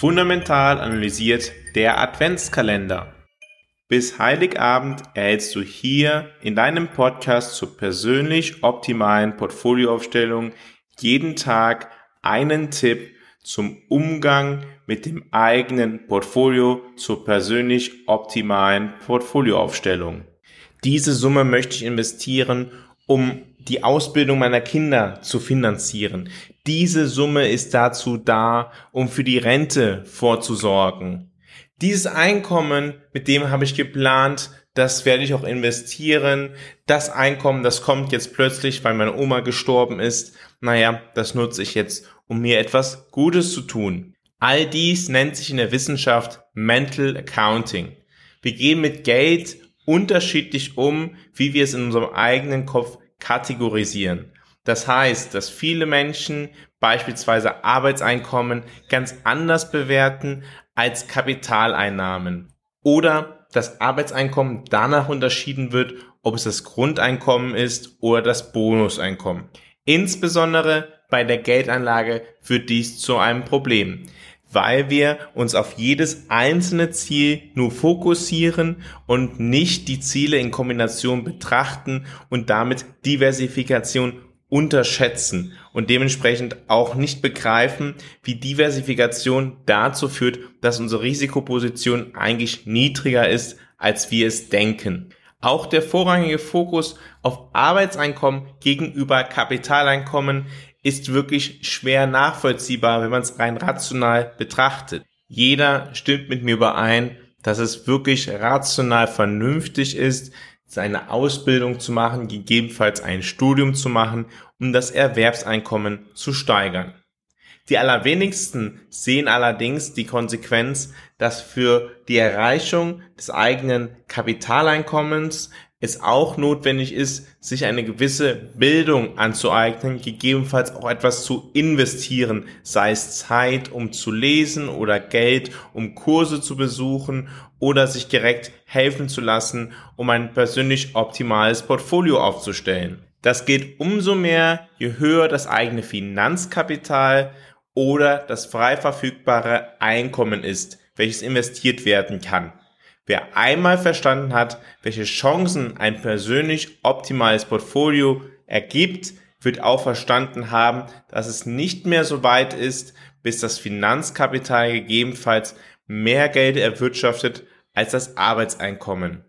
Fundamental analysiert der Adventskalender. Bis Heiligabend erhältst du hier in deinem Podcast zur persönlich optimalen Portfolioaufstellung jeden Tag einen Tipp zum Umgang mit dem eigenen Portfolio zur persönlich optimalen Portfolioaufstellung. Diese Summe möchte ich investieren, um die Ausbildung meiner Kinder zu finanzieren. Diese Summe ist dazu da, um für die Rente vorzusorgen. Dieses Einkommen, mit dem habe ich geplant, das werde ich auch investieren. Das Einkommen, das kommt jetzt plötzlich, weil meine Oma gestorben ist. Naja, das nutze ich jetzt, um mir etwas Gutes zu tun. All dies nennt sich in der Wissenschaft Mental Accounting. Wir gehen mit Geld unterschiedlich um, wie wir es in unserem eigenen Kopf kategorisieren. Das heißt, dass viele Menschen beispielsweise Arbeitseinkommen ganz anders bewerten als Kapitaleinnahmen oder das Arbeitseinkommen danach unterschieden wird, ob es das Grundeinkommen ist oder das Bonuseinkommen. Insbesondere bei der Geldanlage wird dies zu einem Problem weil wir uns auf jedes einzelne Ziel nur fokussieren und nicht die Ziele in Kombination betrachten und damit Diversifikation unterschätzen und dementsprechend auch nicht begreifen, wie Diversifikation dazu führt, dass unsere Risikoposition eigentlich niedriger ist, als wir es denken. Auch der vorrangige Fokus auf Arbeitseinkommen gegenüber Kapitaleinkommen ist wirklich schwer nachvollziehbar, wenn man es rein rational betrachtet. Jeder stimmt mit mir überein, dass es wirklich rational vernünftig ist, seine Ausbildung zu machen, gegebenenfalls ein Studium zu machen, um das Erwerbseinkommen zu steigern. Die allerwenigsten sehen allerdings die Konsequenz, dass für die Erreichung des eigenen Kapitaleinkommens es auch notwendig ist, sich eine gewisse Bildung anzueignen, gegebenenfalls auch etwas zu investieren, sei es Zeit, um zu lesen oder Geld, um Kurse zu besuchen oder sich direkt helfen zu lassen, um ein persönlich optimales Portfolio aufzustellen. Das geht umso mehr, je höher das eigene Finanzkapital oder das frei verfügbare Einkommen ist, welches investiert werden kann. Wer einmal verstanden hat, welche Chancen ein persönlich optimales Portfolio ergibt, wird auch verstanden haben, dass es nicht mehr so weit ist, bis das Finanzkapital gegebenenfalls mehr Geld erwirtschaftet als das Arbeitseinkommen.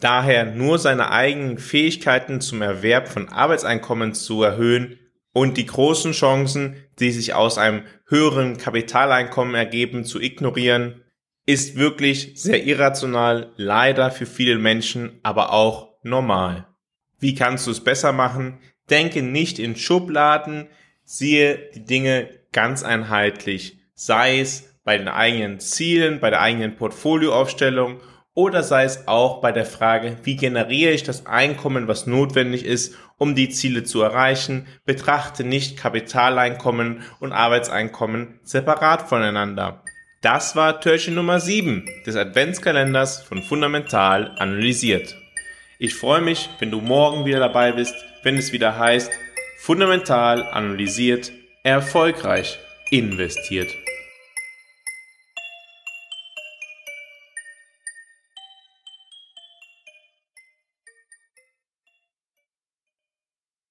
Daher nur seine eigenen Fähigkeiten zum Erwerb von Arbeitseinkommen zu erhöhen und die großen Chancen, die sich aus einem höheren Kapitaleinkommen ergeben, zu ignorieren, ist wirklich sehr irrational, leider für viele Menschen, aber auch normal. Wie kannst du es besser machen? Denke nicht in Schubladen, siehe die Dinge ganz einheitlich, sei es bei den eigenen Zielen, bei der eigenen Portfolioaufstellung oder sei es auch bei der Frage, wie generiere ich das Einkommen, was notwendig ist, um die Ziele zu erreichen, betrachte nicht Kapitaleinkommen und Arbeitseinkommen separat voneinander. Das war Türchen Nummer 7 des Adventskalenders von Fundamental analysiert. Ich freue mich, wenn du morgen wieder dabei bist, wenn es wieder heißt, Fundamental analysiert, erfolgreich investiert.